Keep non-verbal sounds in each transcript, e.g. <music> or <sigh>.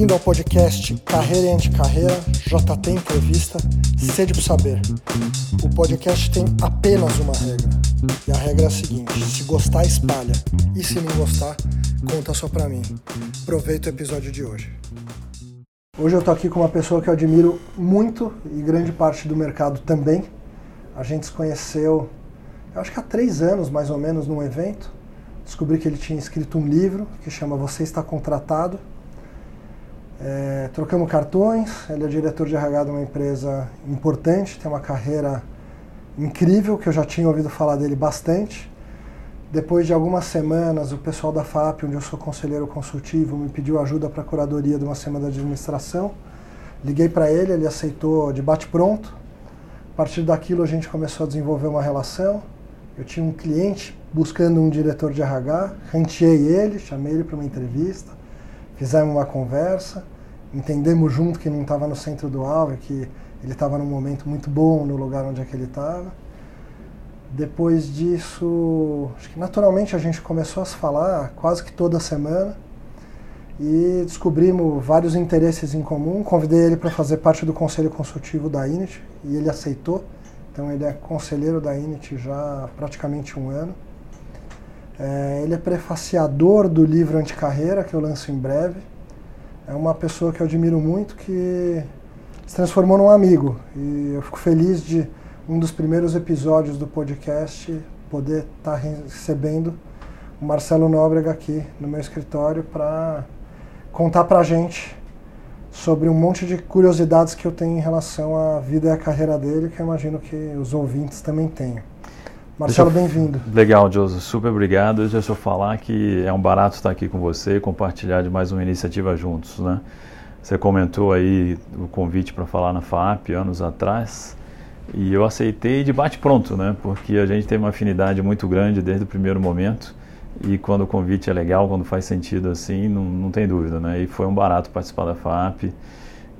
Bem-vindo ao podcast Carreira e Anticarreira, JT Entrevista, Sede para Saber. O podcast tem apenas uma regra, e a regra é a seguinte: se gostar, espalha, e se não gostar, conta só pra mim. Aproveita o episódio de hoje. Hoje eu tô aqui com uma pessoa que eu admiro muito e grande parte do mercado também. A gente se conheceu, eu acho que há três anos mais ou menos, num evento. Descobri que ele tinha escrito um livro que chama Você Está Contratado é, trocamos cartões, ele é diretor de RH de uma empresa importante, tem uma carreira incrível, que eu já tinha ouvido falar dele bastante. Depois de algumas semanas, o pessoal da FAP, onde eu sou conselheiro consultivo, me pediu ajuda para a curadoria de uma semana de administração. Liguei para ele, ele aceitou de bate-pronto. A partir daquilo, a gente começou a desenvolver uma relação. Eu tinha um cliente buscando um diretor de RH, ranteei ele, chamei ele para uma entrevista fizemos uma conversa, entendemos junto que não estava no centro do alvo, que ele estava num momento muito bom no lugar onde é que ele estava. Depois disso, acho que naturalmente a gente começou a se falar quase que toda semana e descobrimos vários interesses em comum. Convidei ele para fazer parte do conselho consultivo da INIT e ele aceitou. Então ele é conselheiro da INIT já há praticamente um ano. É, ele é prefaciador do livro Anticarreira, que eu lanço em breve. É uma pessoa que eu admiro muito, que se transformou num amigo. E eu fico feliz de um dos primeiros episódios do podcast poder estar tá recebendo o Marcelo Nóbrega aqui no meu escritório para contar para a gente sobre um monte de curiosidades que eu tenho em relação à vida e à carreira dele, que eu imagino que os ouvintes também tenham. Marcelo, bem-vindo. Legal, Joseph, super obrigado. Deixa eu falar que é um barato estar aqui com você e compartilhar de mais uma iniciativa juntos, né? Você comentou aí o convite para falar na FAP anos atrás e eu aceitei de bate pronto, né? Porque a gente tem uma afinidade muito grande desde o primeiro momento e quando o convite é legal, quando faz sentido assim, não, não tem dúvida, né? E foi um barato participar da FAP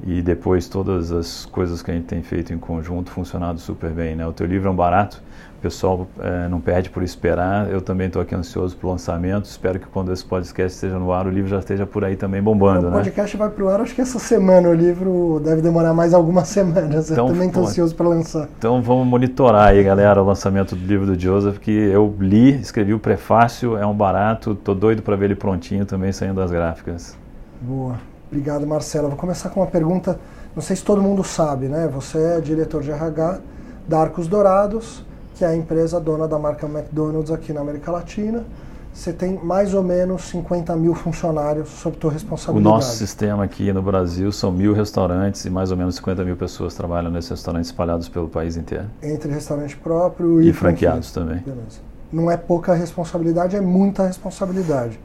e depois todas as coisas que a gente tem feito em conjunto funcionado super bem, né? O teu livro é um barato, o pessoal é, não perde por esperar. Eu também estou aqui ansioso para o lançamento. Espero que quando esse podcast esteja no ar, o livro já esteja por aí também bombando. O né? podcast vai para o ar, acho que essa semana. O livro deve demorar mais algumas <laughs> semanas. Então, eu também estou ansioso para lançar. Então vamos monitorar aí, galera, o lançamento do livro do Joseph, que eu li, escrevi o prefácio, é um barato. Estou doido para ver ele prontinho também, saindo das gráficas. Boa. Obrigado, Marcela. Vou começar com uma pergunta. Não sei se todo mundo sabe, né? Você é diretor de RH da Arcos Dourados que é a empresa dona da marca McDonald's aqui na América Latina. Você tem mais ou menos 50 mil funcionários sob tua responsabilidade. O nosso sistema aqui no Brasil são mil restaurantes e mais ou menos 50 mil pessoas trabalham nesses restaurantes espalhados pelo país inteiro. Entre restaurante próprio e, e franqueados também. Beleza. Não é pouca responsabilidade, é muita responsabilidade.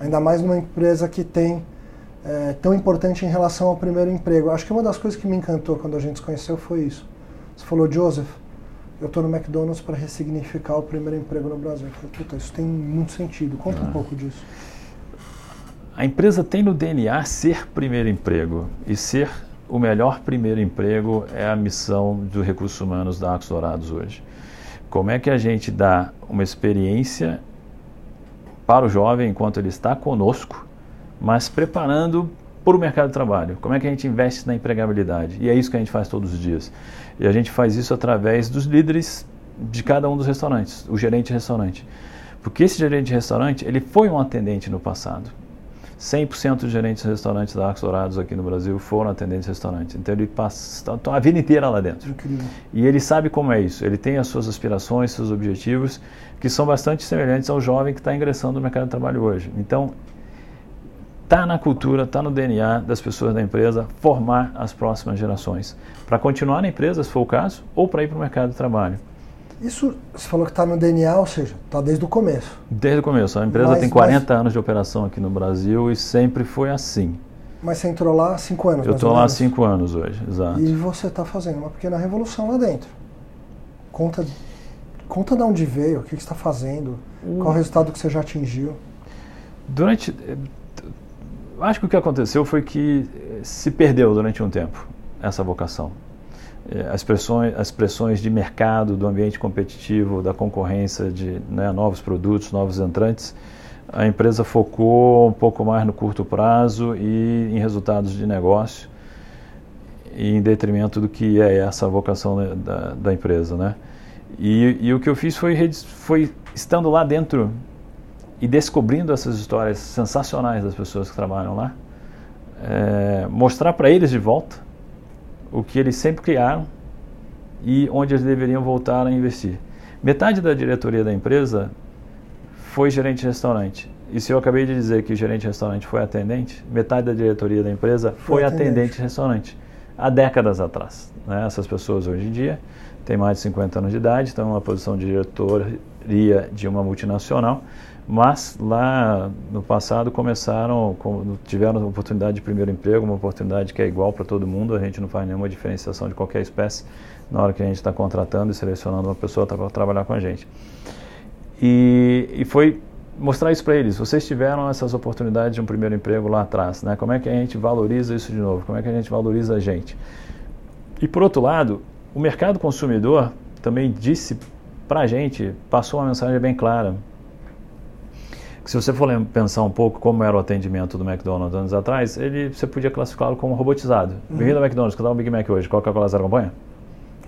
Ainda mais numa empresa que tem é, tão importante em relação ao primeiro emprego. Acho que uma das coisas que me encantou quando a gente se conheceu foi isso. Você falou, Joseph, eu estou no McDonald's para ressignificar o primeiro emprego no Brasil. Eu falei, puta, isso tem muito sentido. Conta ah. um pouco disso. A empresa tem no DNA ser primeiro emprego. E ser o melhor primeiro emprego é a missão dos recursos humanos da Arcos Dourados hoje. Como é que a gente dá uma experiência para o jovem enquanto ele está conosco, mas preparando para o mercado de trabalho? Como é que a gente investe na empregabilidade? E é isso que a gente faz todos os dias. E a gente faz isso através dos líderes de cada um dos restaurantes, o gerente de restaurante. Porque esse gerente de restaurante, ele foi um atendente no passado. 100% dos gerentes de restaurantes da Arcos Dourados aqui no Brasil foram atendentes de restaurantes. Então ele passa a vida inteira lá dentro. Incrível. E ele sabe como é isso. Ele tem as suas aspirações, seus objetivos, que são bastante semelhantes ao jovem que está ingressando no mercado de trabalho hoje. Então está na cultura, está no DNA das pessoas da empresa formar as próximas gerações. Para continuar na empresa, se for o caso, ou para ir para o mercado de trabalho. Isso, você falou que está no DNA, ou seja, está desde o começo. Desde o começo. A empresa mas, tem 40 mas... anos de operação aqui no Brasil e sempre foi assim. Mas você entrou lá há 5 anos, Eu estou lá há 5 anos hoje, exato. E você está fazendo uma pequena revolução lá dentro. Conta, conta de onde veio, o que, que você está fazendo, hum. qual o resultado que você já atingiu. Durante acho que o que aconteceu foi que eh, se perdeu durante um tempo essa vocação. Eh, as pressões, as pressões de mercado, do ambiente competitivo, da concorrência de né, novos produtos, novos entrantes, a empresa focou um pouco mais no curto prazo e em resultados de negócio, em detrimento do que é essa vocação da, da empresa, né? E, e, o que eu fiz foi, foi estando lá dentro e descobrindo essas histórias sensacionais das pessoas que trabalham lá, é, mostrar para eles de volta o que eles sempre criaram e onde eles deveriam voltar a investir. Metade da diretoria da empresa foi gerente de restaurante. E se eu acabei de dizer que o gerente de restaurante foi atendente, metade da diretoria da empresa foi, foi atendente. atendente de restaurante. Há décadas atrás. Né? Essas pessoas hoje em dia têm mais de 50 anos de idade, estão numa posição de diretoria de uma multinacional, mas lá no passado começaram, tiveram uma oportunidade de primeiro emprego, uma oportunidade que é igual para todo mundo, a gente não faz nenhuma diferenciação de qualquer espécie na hora que a gente está contratando e selecionando uma pessoa para trabalhar com a gente. E, e foi mostrar isso para eles. Vocês tiveram essas oportunidades de um primeiro emprego lá atrás, né? Como é que a gente valoriza isso de novo? Como é que a gente valoriza a gente? E por outro lado, o mercado consumidor também disse para a gente, passou uma mensagem bem clara. Se você for pensar um pouco como era o atendimento do McDonald's anos atrás, ele, você podia classificá-lo como robotizado. Uhum. Bem-vindo ao McDonald's, que dá um Big Mac hoje, Coca-Cola zero acompanha?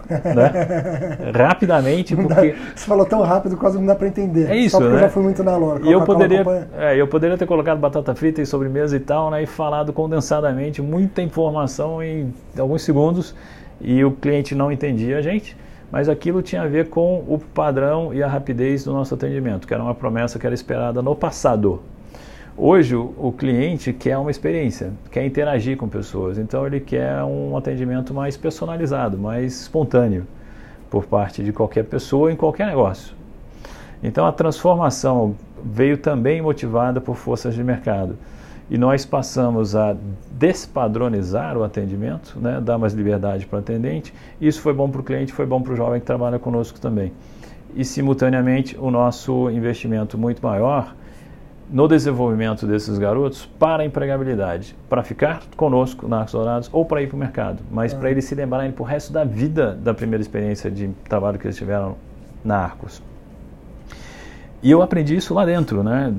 né? <laughs> Rapidamente, porque... Você falou tão rápido, quase não dá para entender. É isso, Só porque né? eu já fui muito na lore. E eu poderia, é, eu poderia ter colocado batata frita e sobremesa e tal, né? E falado condensadamente muita informação em alguns segundos e o cliente não entendia a gente, mas aquilo tinha a ver com o padrão e a rapidez do nosso atendimento, que era uma promessa que era esperada no passado. Hoje o, cliente quer uma experiência, quer interagir com pessoas, então ele quer um atendimento mais personalizado, mais espontâneo por parte de qualquer pessoa em qualquer negócio. Então a transformação veio também motivada por forças de mercado. E nós passamos a despadronizar o atendimento, né, dar mais liberdade para o atendente. Isso foi bom para o cliente, foi bom para o jovem que trabalha conosco também. E simultaneamente o nosso investimento muito maior no desenvolvimento desses garotos para a empregabilidade, para ficar conosco na Arcos Dourados ou para ir para o mercado, mas para eles se lembrarem para o resto da vida da primeira experiência de trabalho que eles tiveram na Arcos. E eu aprendi isso lá dentro, né?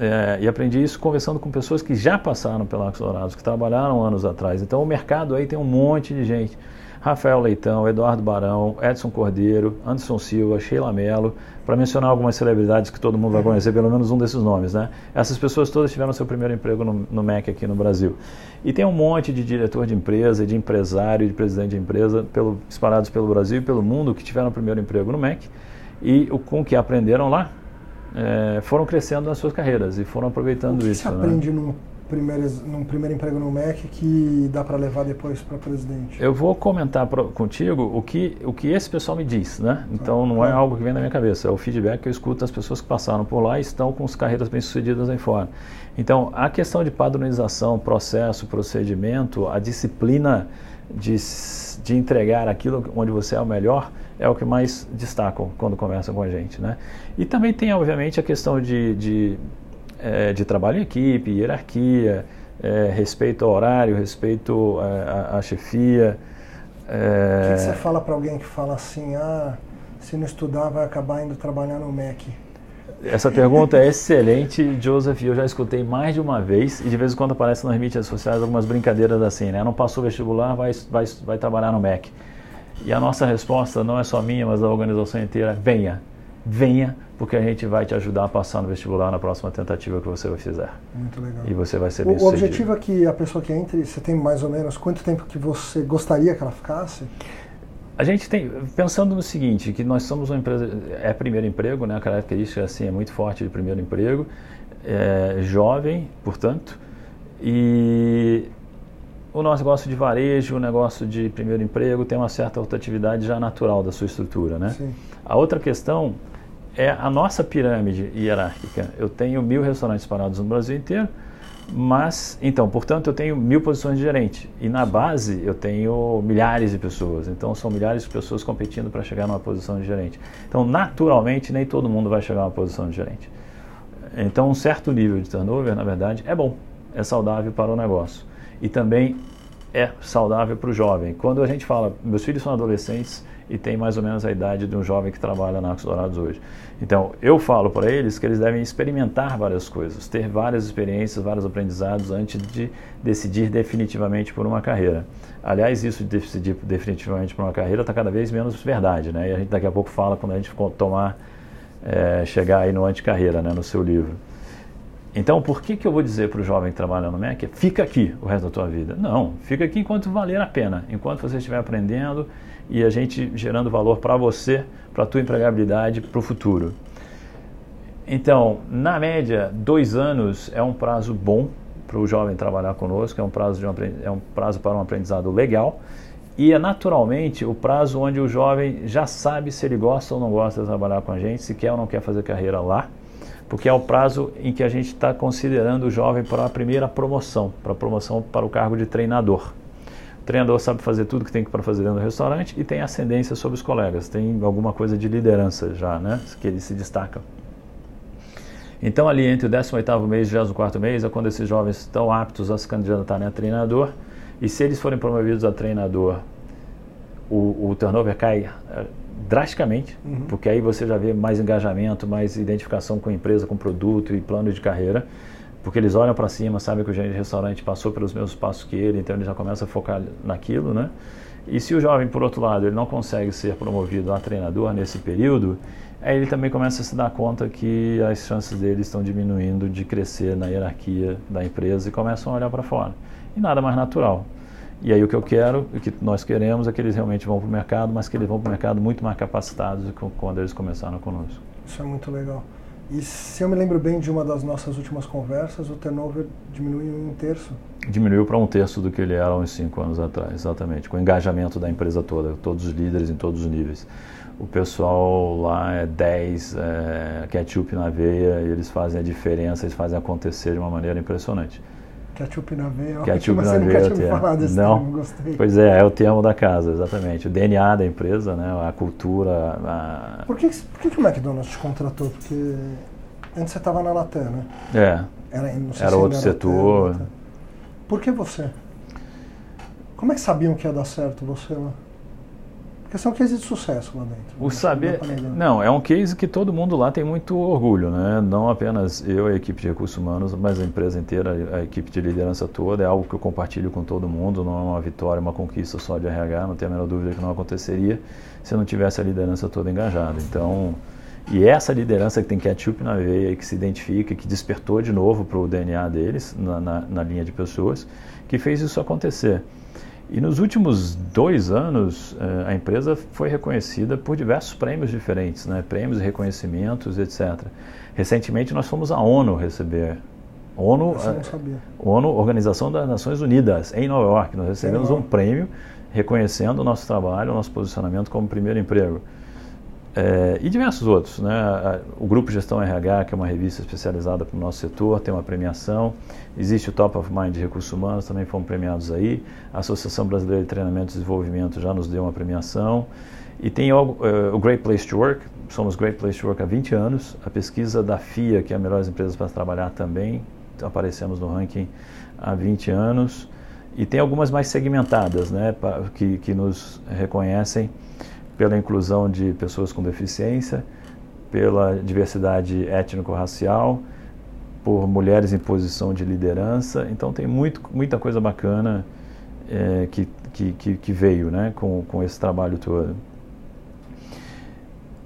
É, e aprendi isso conversando com pessoas que já passaram pela Arcos que trabalharam anos atrás. Então o mercado aí tem um monte de gente. Rafael Leitão, Eduardo Barão, Edson Cordeiro, Anderson Silva, Sheila Mello, para mencionar algumas celebridades que todo mundo vai conhecer, pelo menos um desses nomes, né? Essas pessoas todas tiveram seu primeiro emprego no, no MEC aqui no Brasil. E tem um monte de diretor de empresa, de empresário, de presidente de empresa, pelo, espalhados pelo Brasil e pelo mundo, que tiveram o primeiro emprego no MEC e o, com o que aprenderam lá, é, foram crescendo nas suas carreiras e foram aproveitando o que isso. Você né? aprende num primeiro, num primeiro emprego no MEC que dá para levar depois para presidente? Eu vou comentar pro, contigo o que, o que esse pessoal me diz, né? Então não é algo que vem da minha cabeça, é o feedback que eu escuto das pessoas que passaram por lá e estão com as carreiras bem-sucedidas aí fora. Então a questão de padronização, processo, procedimento, a disciplina de, de entregar aquilo onde você é o melhor é o que mais destacam quando conversam com a gente, né? E também tem, obviamente, a questão de, de é, de trabalho em equipe, hierarquia, é, respeito ao horário, respeito à, à chefia. É... O que, você fala para alguém que fala assim, ah, se não estudar vai acabar indo trabalhar no MEC? Essa pergunta é excelente, Joseph. Eu já escutei mais de uma vez e de vez em quando aparece nas mídias sociais algumas brincadeiras assim, né? Não passou vestibular, vai, vai, vai trabalhar no MEC. E a nossa resposta não é só minha, mas da organização inteira: venha, venha, porque a gente vai te ajudar a passar no vestibular na próxima tentativa que você fizer. Muito legal. E você vai ser bem O objetivo é que a pessoa que entre, você tem mais ou menos quanto tempo que você gostaria que ela ficasse? A gente tem, pensando no seguinte, que nós somos uma empresa, é primeiro emprego, né? A característica assim é muito forte de primeiro emprego, é jovem, portanto, e o nosso negócio de varejo, o negócio de primeiro emprego tem uma certa rotatividade já natural da sua estrutura, né? Sim. A outra questão é a nossa pirâmide hierárquica. Eu tenho mil restaurantes parados no Brasil inteiro, mas, então, portanto, eu tenho mil posições de gerente. E na base eu tenho milhares de pessoas. Então, são milhares de pessoas competindo para chegar numa posição de gerente. Então, naturalmente, nem todo mundo vai chegar numa posição de gerente. Então, um certo nível de turnover, na verdade, é bom, é saudável para o negócio. E também é saudável para o jovem. Quando a gente fala, meus filhos são adolescentes e têm mais ou menos a idade de um jovem que trabalha na Arcos Dourados hoje. Então, eu falo para eles que eles devem experimentar várias coisas, ter várias experiências, vários aprendizados antes de decidir definitivamente por uma carreira. Aliás, isso de decidir definitivamente por uma carreira está cada vez menos verdade, né? E a gente daqui a pouco fala quando a gente tomar, é, chegar aí no anticarreira, né, no seu livro. Então, por que, que eu vou dizer para o jovem que trabalha no MEC, fica aqui o resto da tua vida? Não, fica aqui enquanto valer a pena, enquanto você estiver aprendendo e a gente gerando valor para você, para a tua empregabilidade, para o futuro. Então, na média, dois anos é um prazo bom para o jovem trabalhar conosco, é um, prazo de um, é um prazo para um aprendizado legal e é naturalmente o prazo onde o jovem já sabe se ele gosta ou não gosta de trabalhar com a gente, se quer ou não quer fazer carreira lá porque é o prazo em que a gente está considerando o jovem para a primeira promoção, para a promoção para o cargo de treinador. O treinador sabe fazer tudo que tem para fazer dentro do restaurante e tem ascendência sobre os colegas, tem alguma coisa de liderança já, né, que ele se destaca. Então, ali entre o 18º mês e o 24º mês é quando esses jovens estão aptos a se candidatarem a treinador e se eles forem promovidos a treinador, o, o turnover cai eh, drasticamente, uhum. porque aí você já vê mais engajamento, mais identificação com a empresa, com o produto e plano de carreira, porque eles olham para cima, sabem que o gerente de restaurante passou pelos mesmos passos que ele, então ele já começa a focar naquilo, né? E se o jovem, por outro lado, ele não consegue ser promovido a treinador nesse período, aí ele também começa a se dar conta que as chances dele estão diminuindo de crescer na hierarquia da empresa e começam a olhar para fora. E nada mais natural. E aí o que eu quero, o que nós queremos é que eles realmente vão para o mercado, mas que eles vão para o mercado muito mais capacitados do que quando eles começaram conosco. Isso é muito legal. E se eu me lembro bem de uma das nossas últimas conversas, o turnover diminuiu em um terço. Diminuiu para um terço do que ele era uns cinco anos atrás, exatamente, com o engajamento da empresa toda, todos os líderes em todos os níveis. O pessoal lá é 10, é, ketchup na veia, e eles fazem a diferença, eles fazem acontecer de uma maneira impressionante. Ketchup na veia. Ketchup na veia. Nunca tinha falar desse Não, termo, gostei. Pois é, é o termo da casa, exatamente. O DNA da empresa, né, a cultura. A... Por, que, por que, que o McDonald's te contratou? Porque antes você estava na Latam, né? É. Era, era outro setor. Latam, Por que você? Como é que sabiam que ia dar certo você lá? Porque são cases de sucesso lá dentro. O né? saber. Não, é um case que todo mundo lá tem muito orgulho, né? Não apenas eu e a equipe de recursos humanos, mas a empresa inteira, a equipe de liderança toda. É algo que eu compartilho com todo mundo. Não é uma vitória, uma conquista só de RH. Não tenho a menor dúvida que não aconteceria se não tivesse a liderança toda engajada. Então. E essa liderança que tem ketchup na veia, que se identifica, que despertou de novo para o DNA deles, na, na, na linha de pessoas, que fez isso acontecer. E nos últimos dois anos, eh, a empresa foi reconhecida por diversos prêmios diferentes, né? prêmios e reconhecimentos, etc. Recentemente, nós fomos à ONU receber. ONU, eh, ONU, Organização das Nações Unidas, em Nova York. Nós recebemos um prêmio reconhecendo o nosso trabalho, o nosso posicionamento como primeiro emprego. É, e diversos outros. Né? O Grupo Gestão RH, que é uma revista especializada para o nosso setor, tem uma premiação. Existe o Top of Mind de Recursos Humanos, também fomos premiados aí. A Associação Brasileira de Treinamento e Desenvolvimento já nos deu uma premiação. E tem o, uh, o Great Place to Work, somos Great Place to Work há 20 anos. A pesquisa da FIA, que é a Melhores Empresas para Trabalhar, também aparecemos no ranking há 20 anos. E tem algumas mais segmentadas, né, que, que nos reconhecem pela inclusão de pessoas com deficiência, pela diversidade étnico-racial, por mulheres em posição de liderança. Então tem muito, muita coisa bacana é, que, que, que, veio né, com, com esse trabalho todo.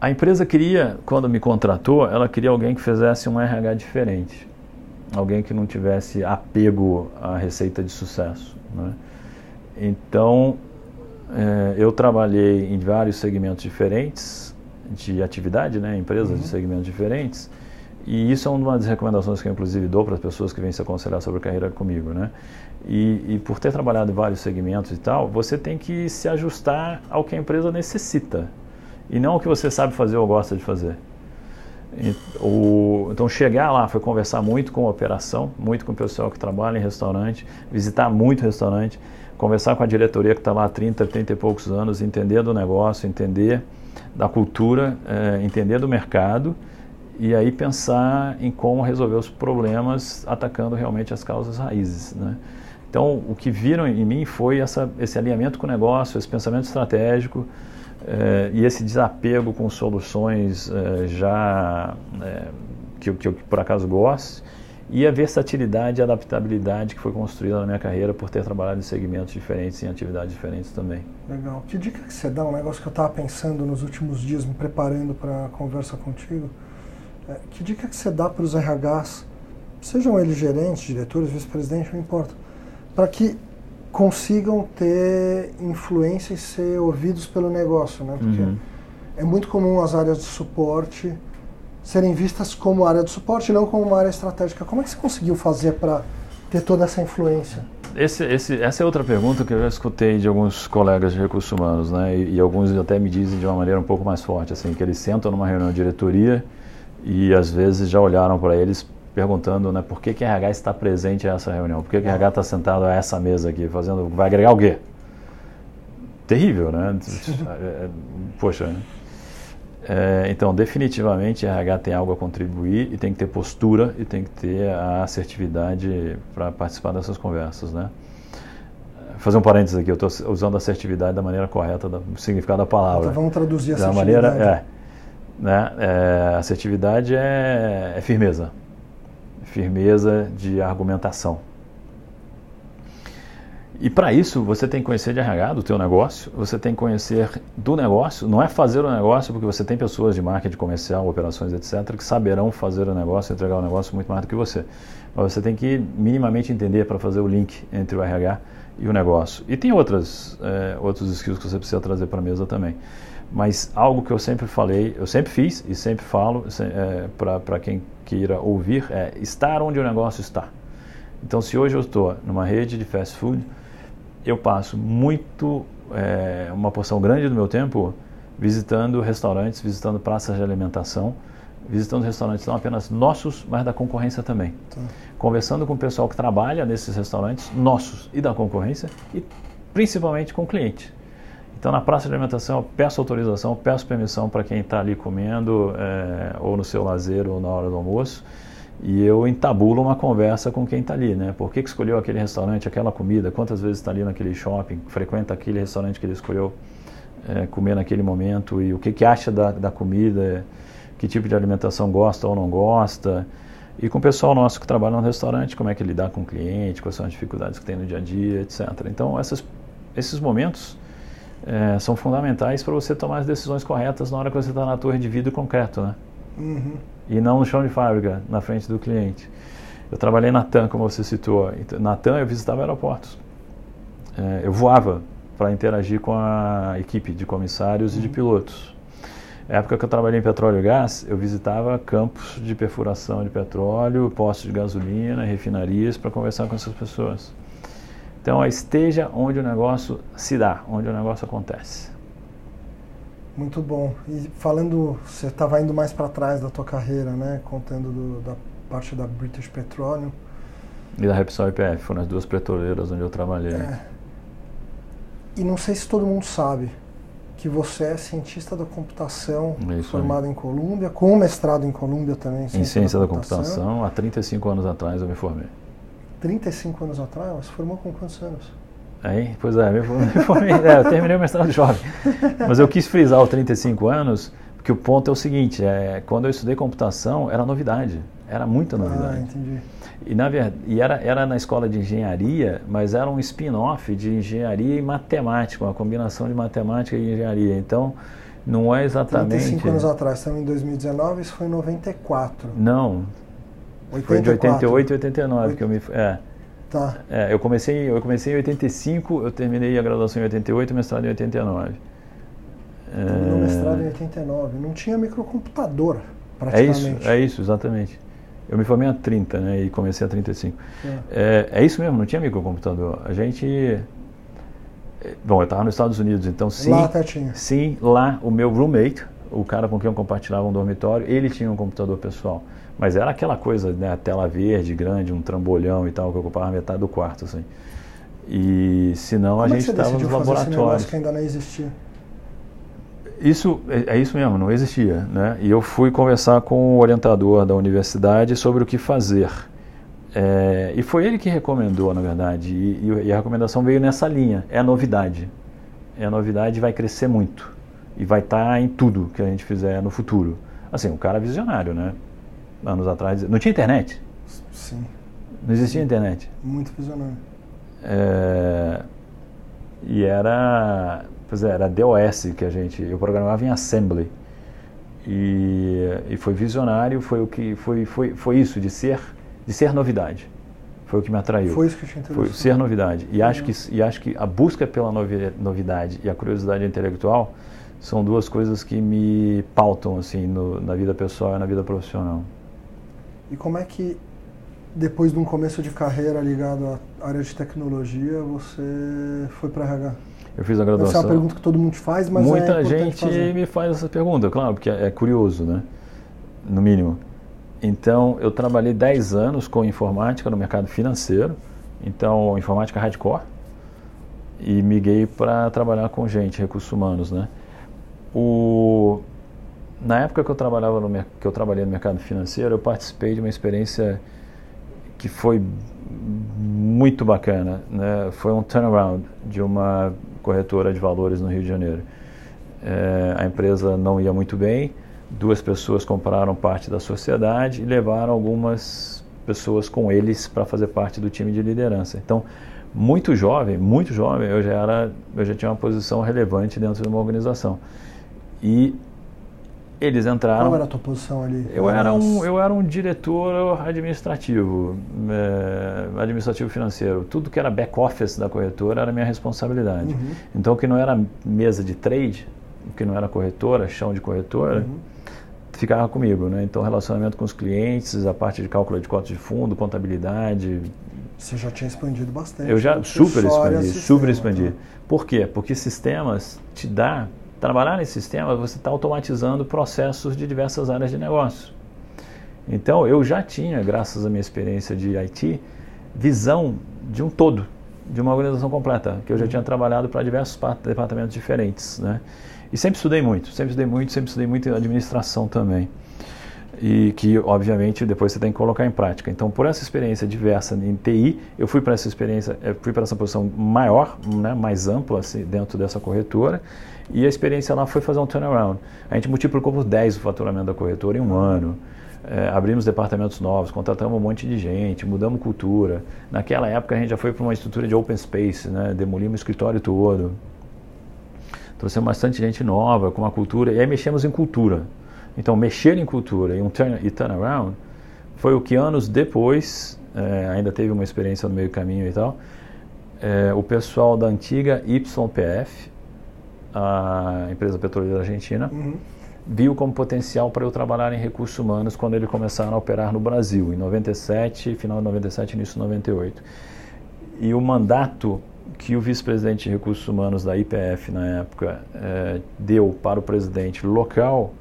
A empresa queria, quando me contratou, ela queria alguém que fizesse um RH diferente. Alguém que não tivesse apego à receita de sucesso. Né? Então, é, eu trabalhei em vários segmentos diferentes de atividade, né, empresas uhum. de segmentos diferentes, e isso é uma das recomendações que eu inclusive dou para as pessoas que vêm se aconselhar sobre carreira comigo, né? E, e, por ter trabalhado em vários segmentos e tal, você tem que se ajustar ao que a empresa necessita e não ao que você sabe fazer ou gosta de fazer. E, o, então chegar lá foi conversar muito com a operação, muito com o pessoal que trabalha em restaurante, visitar muito restaurante, conversar com a diretoria que está lá há 30, 30 e poucos anos, entender do negócio, entender da cultura, é, entender do mercado e aí pensar em como resolver os problemas atacando realmente as causas raízes. Né? Então, o que viram em mim foi essa, esse alinhamento com o negócio, esse pensamento estratégico eh, e esse desapego com soluções eh, já que, que eu por acaso gosto e a versatilidade e adaptabilidade que foi construída na minha carreira por ter trabalhado em segmentos diferentes, em atividades diferentes também. Legal. Que dica que você dá? Um negócio que eu estava pensando nos últimos dias, me preparando para a conversa contigo. É, que dica que você dá para os RHs, sejam eles gerentes, diretores, vice-presidentes, não importa, para que consigam ter influência e ser ouvidos pelo negócio, né? Porque uhum. é muito comum as áreas de suporte serem vistas como área de suporte, não como uma área estratégica. Como é que você conseguiu fazer para ter toda essa influência? Esse, esse, essa é outra pergunta que eu já escutei de alguns colegas de recursos humanos, né? E, e, alguns até me dizem de uma maneira um pouco mais forte, assim, que eles sentam numa reunião de diretoria e às vezes já olharam para eles perguntando, né, por que que RH está presente a essa reunião? Por que que RH está sentado a essa mesa aqui, fazendo, vai agregar o quê? Terrível, né? <laughs> É, é, poxa, né? É, então, definitivamente, a RH tem algo a contribuir e tem que ter postura e tem que ter a assertividade para participar dessas conversas, né? Fazer um parênteses aqui, eu estou usando assertividade da maneira correta, do significado da palavra. Então, vamos traduzir da assertividade. maneira, é, né? É, assertividade é, é firmeza, firmeza de argumentação. E para isso você tem que conhecer de RH do teu negócio, você tem que conhecer do negócio, não é fazer o negócio, porque você tem pessoas de marketing comercial, operações, etc., que saberão fazer o negócio, entregar o negócio muito mais do que você. Mas você tem que minimamente entender para fazer o link entre o RH e o negócio. E tem outras, é, outros skills que você precisa trazer para a mesa também. Mas algo que eu sempre falei, eu sempre fiz e sempre falo é, para quem queira ouvir é estar onde o negócio está. Então, se hoje eu estou numa rede de fast food, eu passo muito, é, uma porção grande do meu tempo visitando restaurantes, visitando praças de alimentação, visitando restaurantes não apenas nossos, mas da concorrência também. Tá. Conversando com o pessoal que trabalha nesses restaurantes nossos e da concorrência e principalmente com o cliente. Então, na praça de alimentação, eu peço autorização, peço permissão para quem está ali comendo, é, ou no seu lazer, ou na hora do almoço, e eu entabulo uma conversa com quem está ali, né? Por que, que escolheu aquele restaurante, aquela comida, quantas vezes está ali naquele shopping, frequenta aquele restaurante que ele escolheu é, comer naquele momento e o que, que acha da, da comida, que tipo de alimentação gosta ou não gosta. E com o pessoal nosso que trabalha no restaurante, como é que lidar com o cliente, quais são as dificuldades que tem no dia a dia, etc. Então, essas, esses momentos é, são fundamentais para você tomar as decisões corretas na hora que você está na torre de vidro concreto, né? Uhum e não no chão de fábrica, na frente do cliente. Eu trabalhei na TAM, como você citou. Na TAM eu visitava aeroportos. É, eu voava para interagir com a equipe de comissários uhum. e de uhum. pilotos. Na época que eu trabalhei em petróleo e gás, eu visitava campos de perfuração de petróleo, postos de gasolina, refinarias para conversar com essas pessoas. Então, esteja onde o negócio se dá, onde o negócio acontece. Muito bom. E falando, você estava indo mais para trás da tua carreira, né? Contando do, da parte da British Petroleum. E da Repsol IPF, foram as duas petroleiras onde eu trabalhei. É. E não sei se todo mundo sabe que você é cientista da computação, Isso formado aí. em Colômbia, com mestrado em Colômbia também. Em ciência, da, da computação. computação. Há 35 anos atrás eu me formei. 35 anos atrás? Você formou com quantos anos? Aí, pois é, me <laughs> é, eu terminei o mestrado jovem. Mas eu quis frisar os 35 anos, porque o ponto é o seguinte, é, quando eu estudei computação, era novidade, era muita novidade. Ah, entendi. E, na verdade, e era, era na escola de engenharia, mas era um spin-off de engenharia e matemática, uma combinação de matemática e engenharia. Então, não é exatamente... 35 anos atrás, estamos em 2019, isso foi em 94. Não, 84. foi de 88 e 89 Oito. que eu me... É. Tá. É, eu comecei, eu comecei em 85, eu terminei a graduação em 88, mestrado em 89. Terminou é... mestrado em 89. Não tinha microcomputador, praticamente. É isso, é isso, exatamente. Eu me formei a 30, né, e comecei a 35. É. É, é isso mesmo, não tinha microcomputador. A gente... É, bom, eu estava nos Estados Unidos, então sim... Lá até tinha. Sim, lá o meu roommate, o cara com quem eu compartilhava um dormitório, ele tinha um computador pessoal. Mas era aquela coisa, né, a tela verde, grande, um trambolhão e tal, que ocupava metade do quarto, assim. E senão Como a gente estava nos laboratórios. que ainda não existia? Isso é, é isso mesmo, não existia, né? E eu fui conversar com o orientador da universidade sobre o que fazer. É, e foi ele que recomendou, na verdade, e, e, a recomendação veio nessa linha. É a novidade. É a novidade vai crescer muito. E vai estar tá em tudo que a gente fizer no futuro. Assim, um cara visionário, né? Anos atrás. Não tinha internet? Sim. Não existia internet? Muito visionário. É, e era, pois é, era DOS que a gente, eu programava em Assembly. E, e foi visionário, foi o que foi, foi, foi isso de ser de ser novidade. Foi o que me atraiu. Foi isso que te interessou. Foi ser novidade. E, acho que, e acho que a busca pela novidade e a curiosidade intelectual são duas coisas que me pautam assim no, na vida pessoal e na vida profissional. E como é que depois de um começo de carreira ligado à área de tecnologia, você foi para RH? Eu fiz a graduação. Essa é uma pergunta que todo mundo faz, mas muita é gente fazer. me faz essa pergunta, claro, porque é, é curioso, né? No mínimo. Então, eu trabalhei 10 anos com informática no mercado financeiro, então informática hardcore, e migrei para trabalhar com gente, recursos humanos, né? O na época que eu trabalhava no que eu trabalhei no mercado financeiro, eu participei de uma experiência que foi muito bacana, né? Foi um turnaround de uma corretora de valores no Rio de Janeiro. É, a empresa não ia muito bem, duas pessoas compraram parte da sociedade e levaram algumas pessoas com eles para fazer parte do time de liderança. Então, muito jovem, muito jovem, eu já era, eu já tinha uma posição relevante dentro de uma organização. E eles entraram. Qual era a tua posição ali? Eu era um, eu era um diretor administrativo, é, administrativo financeiro. Tudo que era back office da corretora era minha responsabilidade. Uhum. Então, o que não era mesa de trade, o que não era corretora, chão de corretora, uhum. ficava comigo, né? Então, relacionamento com os clientes, a parte de cálculo de cotas de fundo, contabilidade. Você já tinha expandido bastante. Eu já super expandi, super expandi. Tá? Por quê? Porque sistemas te dá trabalhar nesse sistema, você está automatizando processos de diversas áreas de negócio. Então, eu já tinha, graças à minha experiência de IT, visão de um todo, de uma organização completa, que eu já tinha trabalhado para diversos departamentos diferentes, né? E sempre estudei muito, sempre estudei muito, sempre estudei muito em administração também. E que, obviamente, depois você tem que colocar em prática. Então, por essa experiência diversa em TI, eu fui para essa experiência, fui para essa posição maior, né, mais ampla assim, dentro dessa corretora. E a experiência lá foi fazer um turnaround. A gente multiplicou por 10 o faturamento da corretora em um ano. É, abrimos departamentos novos, contratamos um monte de gente, mudamos cultura. Naquela época a gente já foi para uma estrutura de open space, né? demolimos o escritório todo. Trouxemos bastante gente nova, com uma cultura, e aí mexemos em cultura. Então, mexer em cultura e um turn, e turnaround foi o que anos depois, é, ainda teve uma experiência no meio caminho e tal, é, o pessoal da antiga YPF, a empresa petroleira argentina, uhum. viu como potencial para eu trabalhar em recursos humanos quando eles começaram a operar no Brasil, em 97, final de 97, início de 98. E o mandato que o vice-presidente de recursos humanos da IPF na época é, deu para o presidente local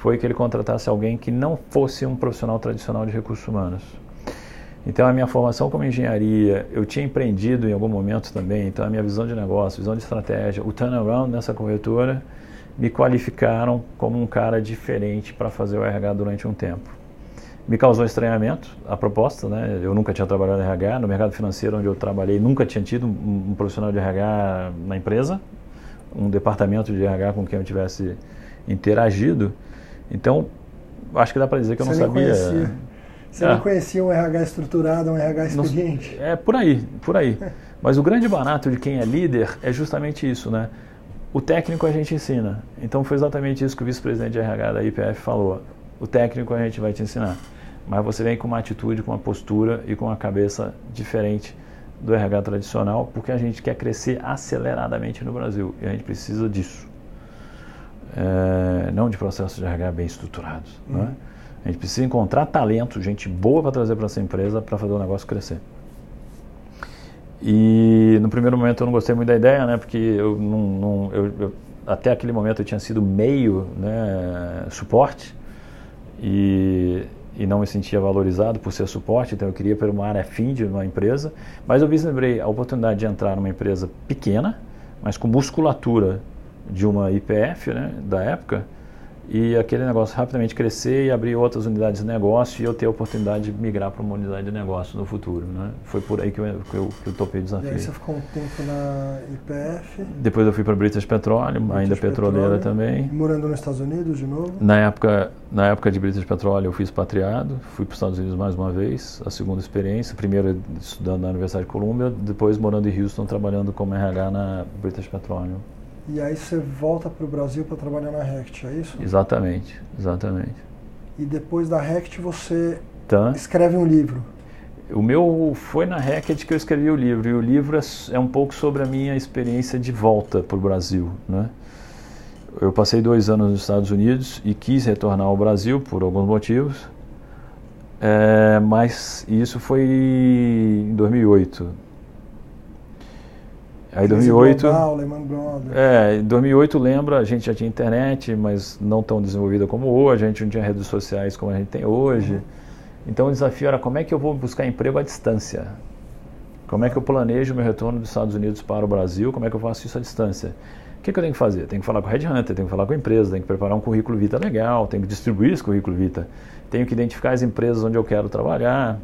foi que ele contratasse alguém que não fosse um profissional tradicional de recursos humanos. Então, a minha formação como engenharia, eu tinha empreendido em algum momento também, então a minha visão de negócio, visão de estratégia, o turnaround nessa corretora, me qualificaram como um cara diferente para fazer o RH durante um tempo. Me causou estranhamento a proposta, né? Eu nunca tinha trabalhado em RH, no mercado financeiro onde eu trabalhei, nunca tinha tido um, um profissional de RH na empresa, um departamento de RH com quem eu tivesse interagido. Então, acho que dá para dizer que eu Você não sabia. Conhecia. Você é. não conhecia um RH estruturado, um RH experiente? é por aí, por aí. <laughs> Mas o grande barato de quem é líder é justamente isso, né? O técnico a gente ensina. Então foi exatamente isso que o vice-presidente de RH da IPF falou. O técnico a gente vai te ensinar. Mas você vem com uma atitude, com uma postura e com uma cabeça diferente do RH tradicional, porque a gente quer crescer aceleradamente no Brasil e a gente precisa disso. É, não de processos de RH bem estruturados. Uhum. Né? A gente precisa encontrar talento, gente boa para trazer para essa empresa para fazer o negócio crescer. E no primeiro momento eu não gostei muito da ideia, né? Porque eu não, não eu, eu, até aquele momento eu tinha sido meio né, suporte e, e não me sentia valorizado por ser suporte, então eu queria para uma área fim de uma empresa. Mas eu vislumbrei a oportunidade de entrar numa empresa pequena, mas com musculatura de uma IPF, né, da época e aquele negócio rapidamente crescer e abrir outras unidades de negócio e eu ter a oportunidade de migrar para uma unidade de negócio no futuro. Né? Foi por aí que eu, que eu, que eu topei o desafio. E aí você ficou um tempo na IPF? Depois eu fui para British Petroleum, British ainda petroleira também. Morando nos Estados Unidos de novo? Na época, na época de British Petroleum eu fui expatriado, fui para os Estados Unidos mais uma vez, a segunda experiência, primeiro estudando na Universidade de Columbia, depois morando em Houston, trabalhando como RH na British Petroleum. E aí você volta para o Brasil para trabalhar na Rect, é isso? Exatamente, exatamente. E depois da Rect você tá. escreve um livro. O meu foi na Hackett que eu escrevi o livro e o livro é, é um pouco sobre a minha experiência de volta para o Brasil, né? Eu passei dois anos nos Estados Unidos e quis retornar ao Brasil por alguns motivos, é, mas isso foi em 2008. Aí 2008, Global, Lehman Brothers. É, em 2008 lembra, a gente já tinha internet, mas não tão desenvolvida como hoje, a gente não tinha redes sociais como a gente tem hoje. Uhum. Então o desafio era como é que eu vou buscar emprego à distância? Como é que eu planejo meu retorno dos Estados Unidos para o Brasil? Como é que eu faço isso à distância? O que, que eu tenho que fazer? Tenho que falar com o Headhunter, tenho que falar com a empresa, tenho que preparar um currículo Vita legal, tenho que distribuir esse currículo Vita, tenho que identificar as empresas onde eu quero trabalhar,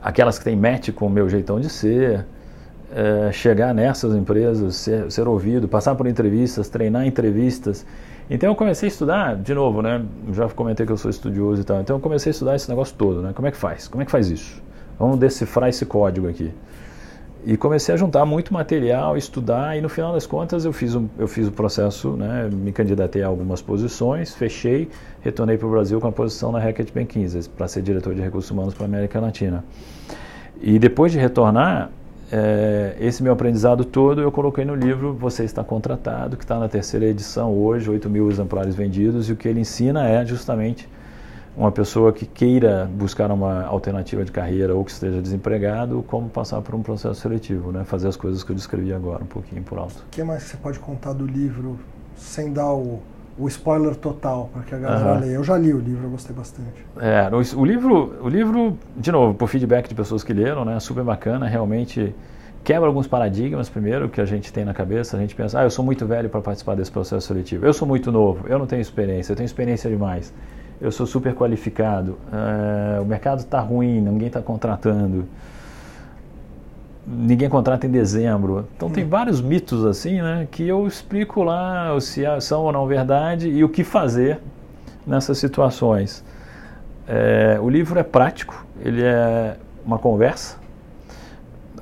aquelas que têm match com o meu jeitão de ser, é, chegar nessas empresas, ser, ser ouvido, passar por entrevistas, treinar entrevistas. Então eu comecei a estudar, de novo, né? Já comentei que eu sou estudioso e tal. Então eu comecei a estudar esse negócio todo, né? Como é que faz? Como é que faz isso? Vamos decifrar esse código aqui. E comecei a juntar muito material, estudar, e no final das contas eu fiz, um, eu fiz o processo, né, me candidatei a algumas posições, fechei, retornei para o Brasil com a posição na Hackett Ben 15, para ser diretor de recursos humanos para a América Latina. E depois de retornar, é, esse meu aprendizado todo eu coloquei no livro Você Está Contratado, que está na terceira edição hoje, 8 mil exemplares vendidos, e o que ele ensina é justamente uma pessoa que queira buscar uma alternativa de carreira ou que esteja desempregado, como passar por um processo seletivo, né? fazer as coisas que eu descrevi agora, um pouquinho por alto. O que mais você pode contar do livro, sem dar o, o spoiler total para que a galera uhum. leia. Eu já li o livro, eu gostei bastante. É, o, o, livro, o livro, de novo, por feedback de pessoas que leram, né, super bacana, realmente quebra alguns paradigmas primeiro que a gente tem na cabeça. A gente pensa, ah, eu sou muito velho para participar desse processo seletivo. Eu sou muito novo, eu não tenho experiência, eu tenho experiência demais. Eu sou super qualificado, uh, o mercado está ruim, ninguém está contratando ninguém contrata em dezembro. Então tem hum. vários mitos assim, né, que eu explico lá se são ou não verdade e o que fazer nessas situações. É, o livro é prático, ele é uma conversa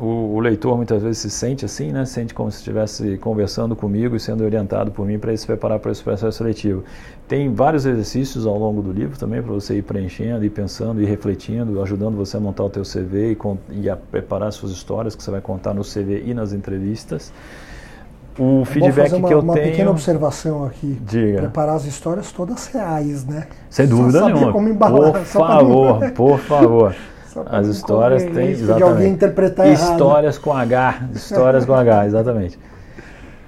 o, o, leitor muitas vezes se sente assim, né? Sente como se estivesse conversando comigo e sendo orientado por mim para se preparar para esse processo seletivo. Tem vários exercícios ao longo do livro também para você ir preenchendo, ir pensando, ir refletindo, ajudando você a montar o teu CV e, e a preparar suas histórias que você vai contar no CV e nas entrevistas. O é feedback uma, que eu uma tenho. Uma pequena observação aqui. Diga. Preparar as histórias todas reais, né? Sem dúvida nenhuma. Como embalar, por favor, por <laughs> favor. As histórias têm exatamente. alguém interpretar Histórias errado. com H, histórias com H, exatamente.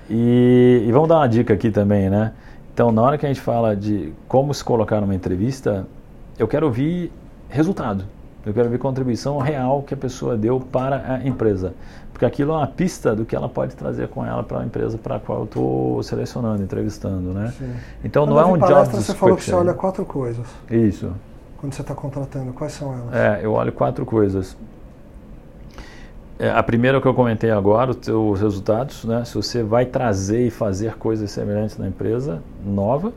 E, e, vamos dar uma dica aqui também, né? Então, na hora que a gente fala de como se colocar numa entrevista, eu quero ouvir resultado. Eu quero ver contribuição real que a pessoa deu para a empresa. Porque aquilo é uma pista do que ela pode trazer com ela para a empresa para a qual eu estou selecionando, entrevistando, né? Sim. Então Quando não é um job description. Você falou que você olha quatro coisas. Isso quando você está contratando? Quais são elas? É, eu olho quatro coisas. É, a primeira que eu comentei agora, os resultados, né? Se você vai trazer e fazer coisas semelhantes na empresa nova.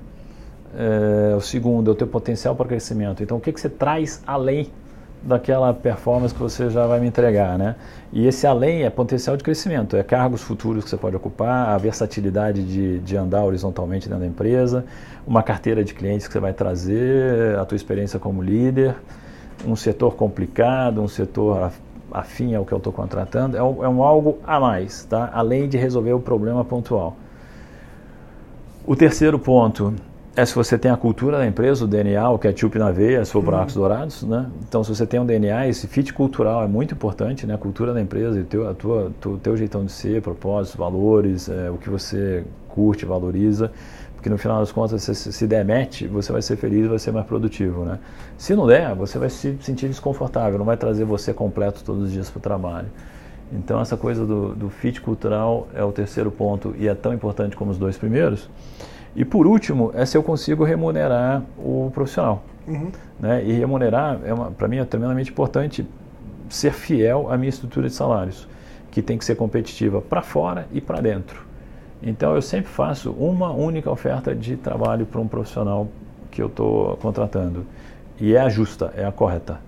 É, o segundo é o teu potencial para crescimento. Então, o que, que você traz além daquela performance que você já vai me entregar, né? E esse além é potencial de crescimento, é cargos futuros que você pode ocupar, a versatilidade de, de andar horizontalmente dentro da empresa, uma carteira de clientes que você vai trazer, a tua experiência como líder, um setor complicado, um setor afim ao que eu estou contratando, é um, é um algo a mais, tá? Além de resolver o problema pontual. O terceiro ponto é se você tem a cultura da empresa, o DNA, o ketchup na veia, se for uhum. buracos dourados, né? Então, se você tem um DNA, esse fit cultural é muito importante, né? A cultura da empresa, o teu, a tua, tu, teu jeitão de ser, propósitos, valores, é, o que você curte, valoriza, porque no final das contas, se, se der match, você vai ser feliz, vai ser mais produtivo, né? Se não der, você vai se sentir desconfortável, não vai trazer você completo todos os dias para o trabalho. Então, essa coisa do, do fit cultural é o terceiro ponto e é tão importante como os dois primeiros. E por último, é se eu consigo remunerar o profissional. Uhum. Né? E remunerar, é para mim, é tremendamente importante ser fiel à minha estrutura de salários, que tem que ser competitiva para fora e para dentro. Então eu sempre faço uma única oferta de trabalho para um profissional que eu estou contratando. E é a justa, é a correta.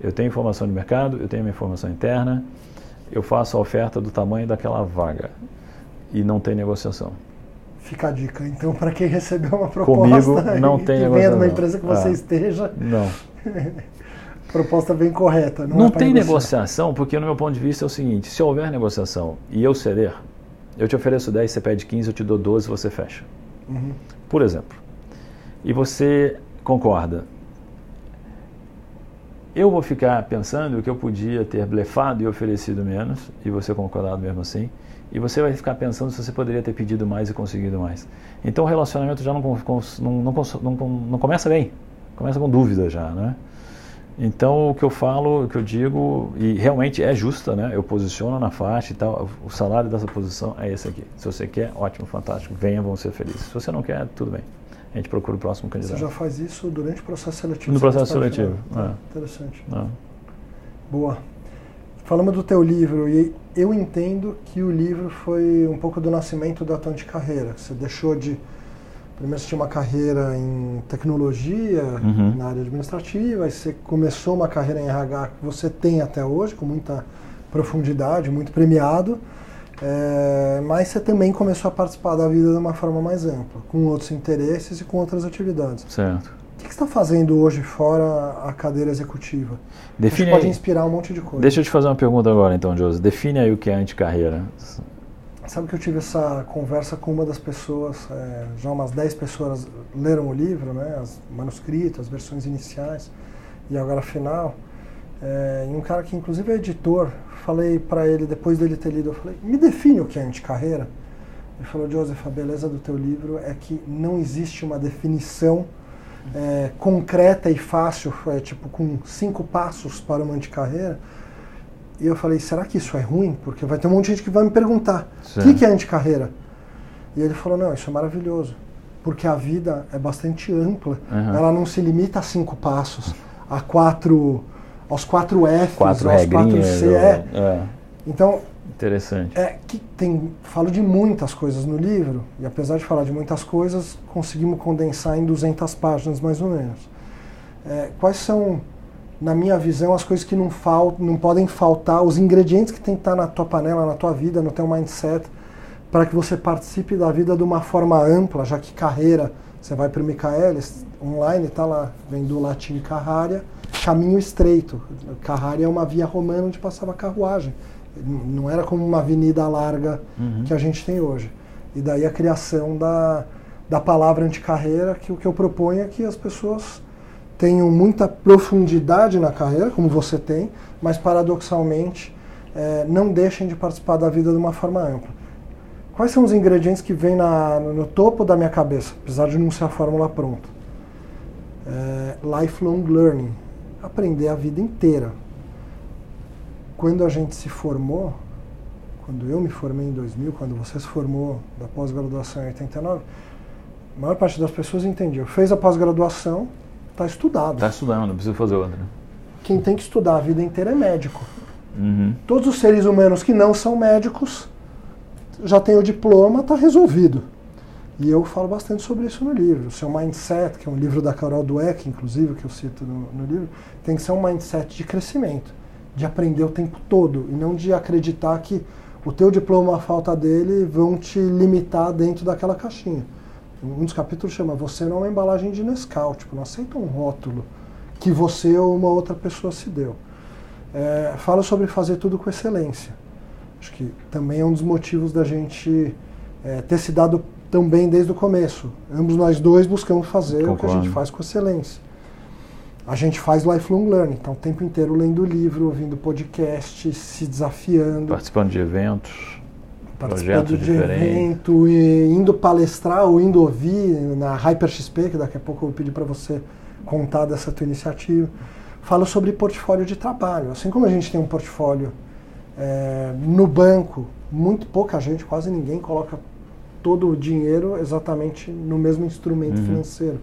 Eu tenho informação de mercado, eu tenho minha informação interna, eu faço a oferta do tamanho daquela vaga e não tem negociação. Fica a dica. Então, para quem recebeu uma proposta Comigo, não tem que venha de uma empresa que você ah, esteja, não. <laughs> proposta bem correta. Não, não é tem negociar. negociação, porque no meu ponto de vista é o seguinte: se houver negociação e eu ceder, eu te ofereço 10, você pede 15, eu te dou 12, você fecha. Uhum. Por exemplo. E você concorda. Eu vou ficar pensando que eu podia ter blefado e oferecido menos, e você concordado mesmo assim, e você vai ficar pensando se você poderia ter pedido mais e conseguido mais. Então o relacionamento já não, não, não, não começa bem, começa com dúvida já, né? Então, o que eu falo, o que eu digo, e realmente é justa, né? Eu posiciono na faixa e tal. O salário dessa posição é esse aqui. Se você quer, ótimo, fantástico. Venha, vamos ser felizes. Se você não quer, tudo bem. A gente procura o próximo candidato. Você já faz isso durante o processo seletivo? No processo seletivo. É. Interessante. É. Boa. Falando do teu livro, e eu entendo que o livro foi um pouco do nascimento da tua de carreira. Você deixou de Primeiro você tinha uma carreira em tecnologia, uhum. na área administrativa, aí você começou uma carreira em RH que você tem até hoje, com muita profundidade, muito premiado, é, mas você também começou a participar da vida de uma forma mais ampla, com outros interesses e com outras atividades. Certo. O que você está fazendo hoje fora a cadeira executiva? Define pode inspirar um monte de coisa. Deixa eu te fazer uma pergunta agora, então, José. Define aí o que é anticarreira. Sabe que eu tive essa conversa com uma das pessoas, é, já umas 10 pessoas leram o livro, né, as manuscritos, as versões iniciais e agora a final. É, e um cara que inclusive é editor, falei para ele, depois dele ter lido, eu falei, me define o que é anticarreira. Ele falou, Joseph, a beleza do teu livro é que não existe uma definição é, concreta e fácil, é, tipo com cinco passos para uma anticarreira, e eu falei, será que isso é ruim? Porque vai ter um monte de gente que vai me perguntar, o que, que é anticarreira? E ele falou, não, isso é maravilhoso. Porque a vida é bastante ampla. Uhum. Ela não se limita a cinco passos, a quatro, aos quatro Fs, quatro aos quatro C. É. é. Então, Interessante. É que tem, falo de muitas coisas no livro, e apesar de falar de muitas coisas, conseguimos condensar em 200 páginas mais ou menos. É, quais são na minha visão, as coisas que não, faltam, não podem faltar, os ingredientes que tem que estar na tua panela, na tua vida, no teu mindset, para que você participe da vida de uma forma ampla, já que carreira, você vai para o Michaelis, online, está lá, vem do latim carraria, caminho estreito. Carraria é uma via romana onde passava carruagem. Não era como uma avenida larga uhum. que a gente tem hoje. E daí a criação da, da palavra anticarreira, que o que eu proponho é que as pessoas tenham muita profundidade na carreira, como você tem, mas paradoxalmente é, não deixem de participar da vida de uma forma ampla. Quais são os ingredientes que vêm no topo da minha cabeça, apesar de não ser a fórmula pronta? É, lifelong learning, aprender a vida inteira. Quando a gente se formou, quando eu me formei em 2000, quando você se formou da pós-graduação em 89, a maior parte das pessoas entendia. Fez a pós-graduação, Está estudado. Está estudando, não precisa fazer outra. Quem tem que estudar a vida inteira é médico. Uhum. Todos os seres humanos que não são médicos já têm o diploma, está resolvido. E eu falo bastante sobre isso no livro. O seu mindset, que é um livro da Carol Dweck, inclusive, que eu cito no, no livro, tem que ser um mindset de crescimento, de aprender o tempo todo e não de acreditar que o teu diploma, a falta dele, vão te limitar dentro daquela caixinha. Um dos capítulos chama Você não é uma embalagem de Nescau, tipo, não aceita um rótulo que você ou uma outra pessoa se deu. É, fala sobre fazer tudo com excelência. Acho que também é um dos motivos da gente é, ter se dado tão bem desde o começo. Ambos nós dois buscamos fazer Concordo. o que a gente faz com excelência. A gente faz lifelong learning, então o tempo inteiro lendo livro, ouvindo podcast, se desafiando. Participando de eventos participando de evento, e indo palestrar ou indo ouvir na Hyper XP, que daqui a pouco eu vou pedir para você contar dessa tua iniciativa. Falo sobre portfólio de trabalho. Assim como a gente tem um portfólio é, no banco, muito pouca gente, quase ninguém coloca todo o dinheiro exatamente no mesmo instrumento uhum. financeiro.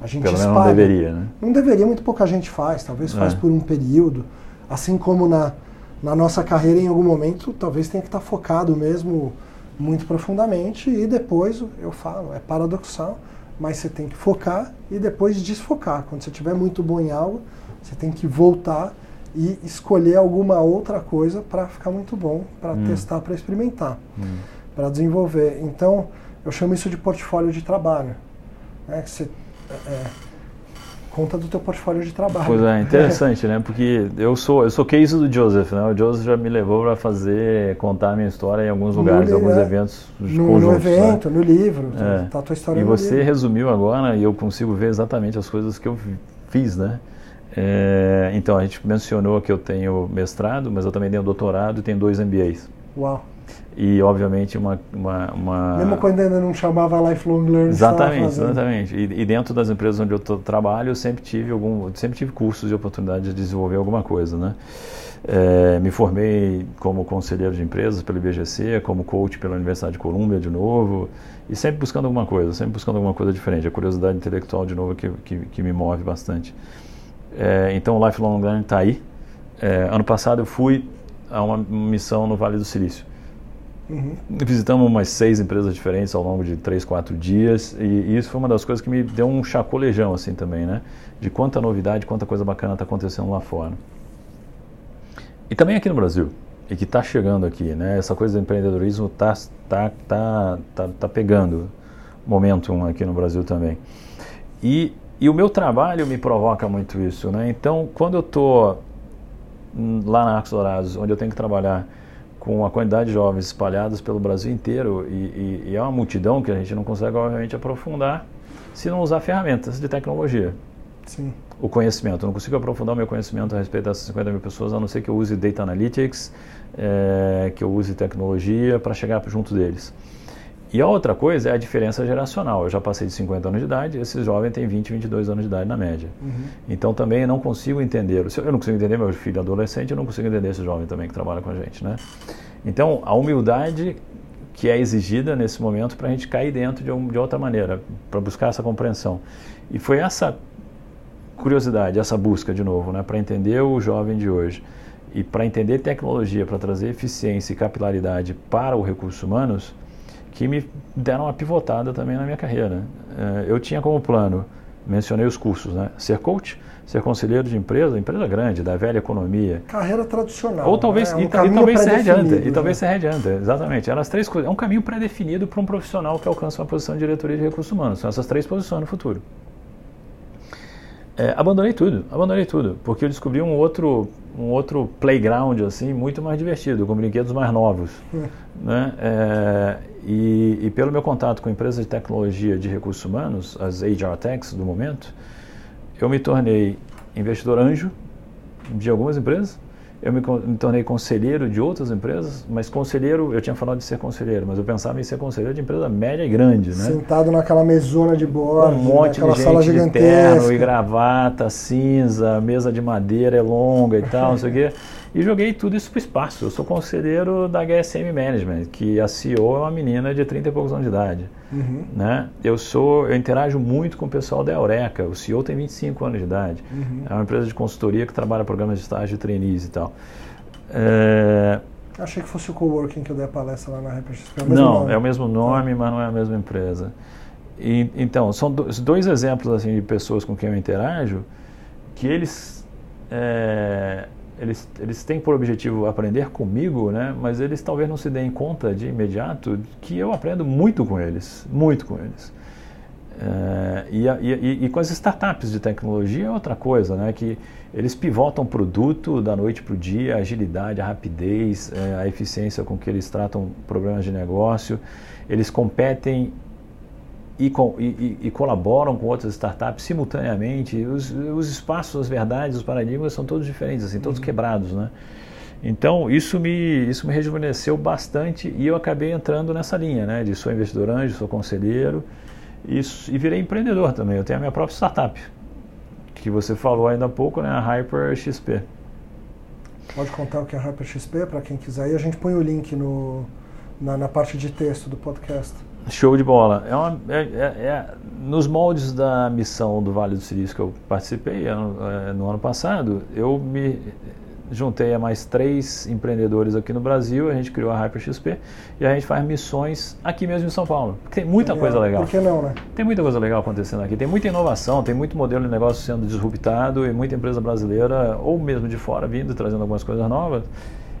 A gente Pelo menos não deveria, né? Não deveria, muito pouca gente faz, talvez faz é. por um período. Assim como na, na nossa carreira, em algum momento, talvez tenha que estar focado mesmo muito profundamente e depois, eu falo, é paradoxal, mas você tem que focar e depois desfocar. Quando você estiver muito bom em algo, você tem que voltar e escolher alguma outra coisa para ficar muito bom, para hum. testar, para experimentar, hum. Para desenvolver. Então, eu chamo isso de portfólio de trabalho. Né? Que você, é, é conta do teu portfólio de trabalho. Pois é, <laughs> interessante, né? Porque eu sou eu sou case do Joseph, né? O Joseph já me levou para fazer contar a minha história em alguns lugares, no, alguns é, eventos no, no evento, né? no livro, é. tá a tua história. E você livro. resumiu agora e eu consigo ver exatamente as coisas que eu fiz, né? É, então a gente mencionou que eu tenho mestrado, mas eu também tenho doutorado e tenho dois MBAs. Uau e obviamente uma, uma, uma, mesmo quando ainda não chamava lifelong learning exatamente exatamente. E, e, dentro das empresas onde eu trabalho eu sempre tive algum sempre tive cursos e oportunidade de desenvolver alguma coisa né? É, me formei como conselheiro de empresas pelo IBGC como coach pela Universidade de Colômbia de novo e sempre buscando alguma coisa sempre buscando alguma coisa diferente. A curiosidade intelectual de novo que, que, que me move bastante. É, então o lifelong learning está aí. É, ano passado eu fui a uma missão no Vale do Silício Uhum. Visitamos umas seis empresas diferentes ao longo de três, quatro dias e, isso foi uma das coisas que me deu um chacolejão assim também, né? De quanta novidade, quanta coisa bacana está acontecendo lá fora. E também aqui no Brasil, e que está chegando aqui, né? Essa coisa do empreendedorismo está tá, tá, tá, tá pegando momentum aqui no Brasil também. E, e o meu trabalho me provoca muito isso, né? Então, quando eu estou lá na Arcos Dourados, onde eu tenho que trabalhar com a quantidade de jovens espalhados pelo Brasil inteiro e, e, e, é uma multidão que a gente não consegue, obviamente, aprofundar se não usar ferramentas de tecnologia. Sim. O conhecimento. Eu não consigo aprofundar o meu conhecimento a respeito dessas 50 mil pessoas, a não ser que eu use Data Analytics, é, que eu use tecnologia para chegar junto deles. E a outra coisa é a diferença geracional. Eu já passei de 50 anos de idade, esse jovem tem 20, 22 anos de idade na média. Uhum. Então também não consigo entender, eu não consigo entender meu filho adolescente, eu não consigo entender esse jovem também que trabalha com a gente, né? Então a humildade que é exigida nesse momento para a gente cair dentro de, um, de outra maneira, para buscar essa compreensão. E foi essa curiosidade, essa busca de novo, né, para entender o jovem de hoje e para entender tecnologia, para trazer eficiência e capilaridade para os recursos humanos, que me deram uma pivotada também na minha carreira. É, eu tinha como plano, mencionei os cursos, né? Ser coach, ser conselheiro de empresa, empresa grande, da velha economia. Carreira tradicional. Ou talvez, né? um e, e, talvez ser headhunter, né? e talvez ser headhunter, exatamente. Eram as três coisas. É um caminho pré-definido para um profissional que alcança uma posição de diretoria de recursos humanos. São essas três posições no futuro. É, abandonei tudo, abandonei tudo, porque eu descobri um outro, um outro playground assim muito mais divertido, com brinquedos mais novos, <laughs> né? É, e, e, pelo meu contato com empresas de tecnologia de recursos humanos, as HR Techs do momento, eu me tornei investidor anjo de algumas empresas eu me, me, tornei conselheiro de outras empresas, mas conselheiro, eu tinha falado de ser conselheiro, mas eu pensava em ser conselheiro de empresa média e grande, né? Sentado naquela mesona de bordo, um monte de gente de terno e gravata, cinza, mesa de madeira é longa e tal, não sei o quê. E joguei tudo isso para o espaço. Eu sou conselheiro da HSM Management, que a CEO é uma menina de 30 e poucos anos de idade. Uhum. Né? Eu sou, eu interajo muito com o pessoal da Eureka. O CEO tem 25 anos de idade. Uhum. É uma empresa de consultoria que trabalha programas de estágio de trainees e tal. É... Achei que fosse o coworking que eu dei a palestra lá na RepaxXP. É não, nome. é o mesmo nome, mas não é a mesma empresa. E, então, são dois exemplos assim de pessoas com quem eu interajo que eles é, eles, eles têm por objetivo aprender comigo, né? mas eles talvez não se deem conta de imediato que eu aprendo muito com eles, muito com eles. É, e, e, e, com as startups de tecnologia é outra coisa, né? que eles pivotam o produto da noite para o dia, a agilidade, a rapidez, é, a eficiência com que eles tratam problemas de negócio, eles competem e, e, e, colaboram com outras startups simultaneamente. Os, os, espaços, as verdades, os paradigmas são todos diferentes, assim, todos uhum. quebrados, né? Então isso me isso me rejuvenesceu bastante e eu acabei entrando nessa linha, né? De sou investidor anjo, sou conselheiro e, e virei empreendedor também. Eu tenho a minha própria startup que você falou ainda há pouco, né? A Hyper XP. Pode contar o que é a Hyper XP para quem quiser. E a gente põe o link no, na, na parte de texto do podcast. Show de bola. É uma, é, é, é, nos moldes da missão do Vale do Silício que eu participei ano, é, no ano passado, eu me juntei a mais três empreendedores aqui no Brasil, a gente criou a HyperXP e a gente faz missões aqui mesmo em São Paulo. Tem muita coisa legal. Por que não, né? Tem muita coisa legal acontecendo aqui, tem muita inovação, tem muito modelo de negócio sendo disruptado e muita empresa brasileira, ou mesmo de fora, vindo trazendo algumas coisas novas.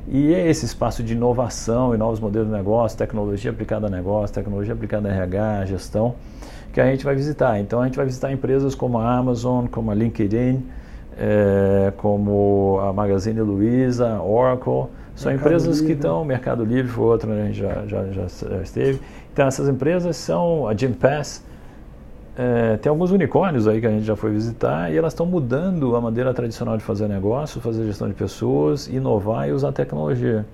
E é esse espaço de inovação e novos modelos de negócio, tecnologia aplicada a negócio, tecnologia aplicada a RH, gestão, que a gente vai visitar. Então a gente vai visitar empresas como a Amazon, como a LinkedIn, é, como a Magazine Luiza, Oracle, são Mercado empresas Livre. que estão, Mercado Livre foi outra, né, a gente já, já, já, esteve. Então essas empresas são a Gympass, é, tem alguns unicórnios aí que a gente já foi visitar e elas estão mudando a maneira tradicional de fazer negócio, fazer gestão de pessoas, inovar e usar tecnologia.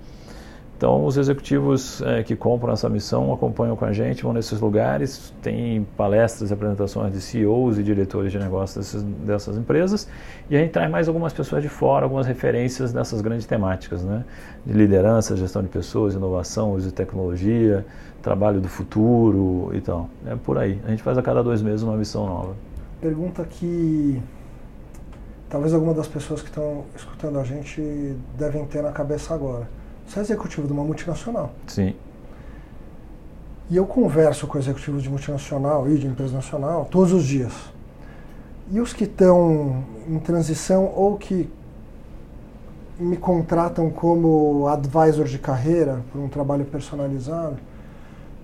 Então, os executivos é, que compram essa missão acompanham com a gente, vão nesses lugares, tem palestras e apresentações de CEOs e diretores de negócios dessas, dessas, empresas, e a gente traz mais algumas pessoas de fora, algumas referências dessas grandes temáticas, né? de liderança, gestão de pessoas, inovação, uso de tecnologia, trabalho do futuro e tal. É por aí. A gente faz a cada dois meses uma missão nova. Pergunta que talvez alguma das pessoas que estão escutando a gente devem ter na cabeça agora você é executivo de uma multinacional. Sim. E eu converso com executivos de multinacional e de empresa nacional todos os dias. E os que estão em transição ou que me contratam como advisor de carreira por um trabalho personalizado,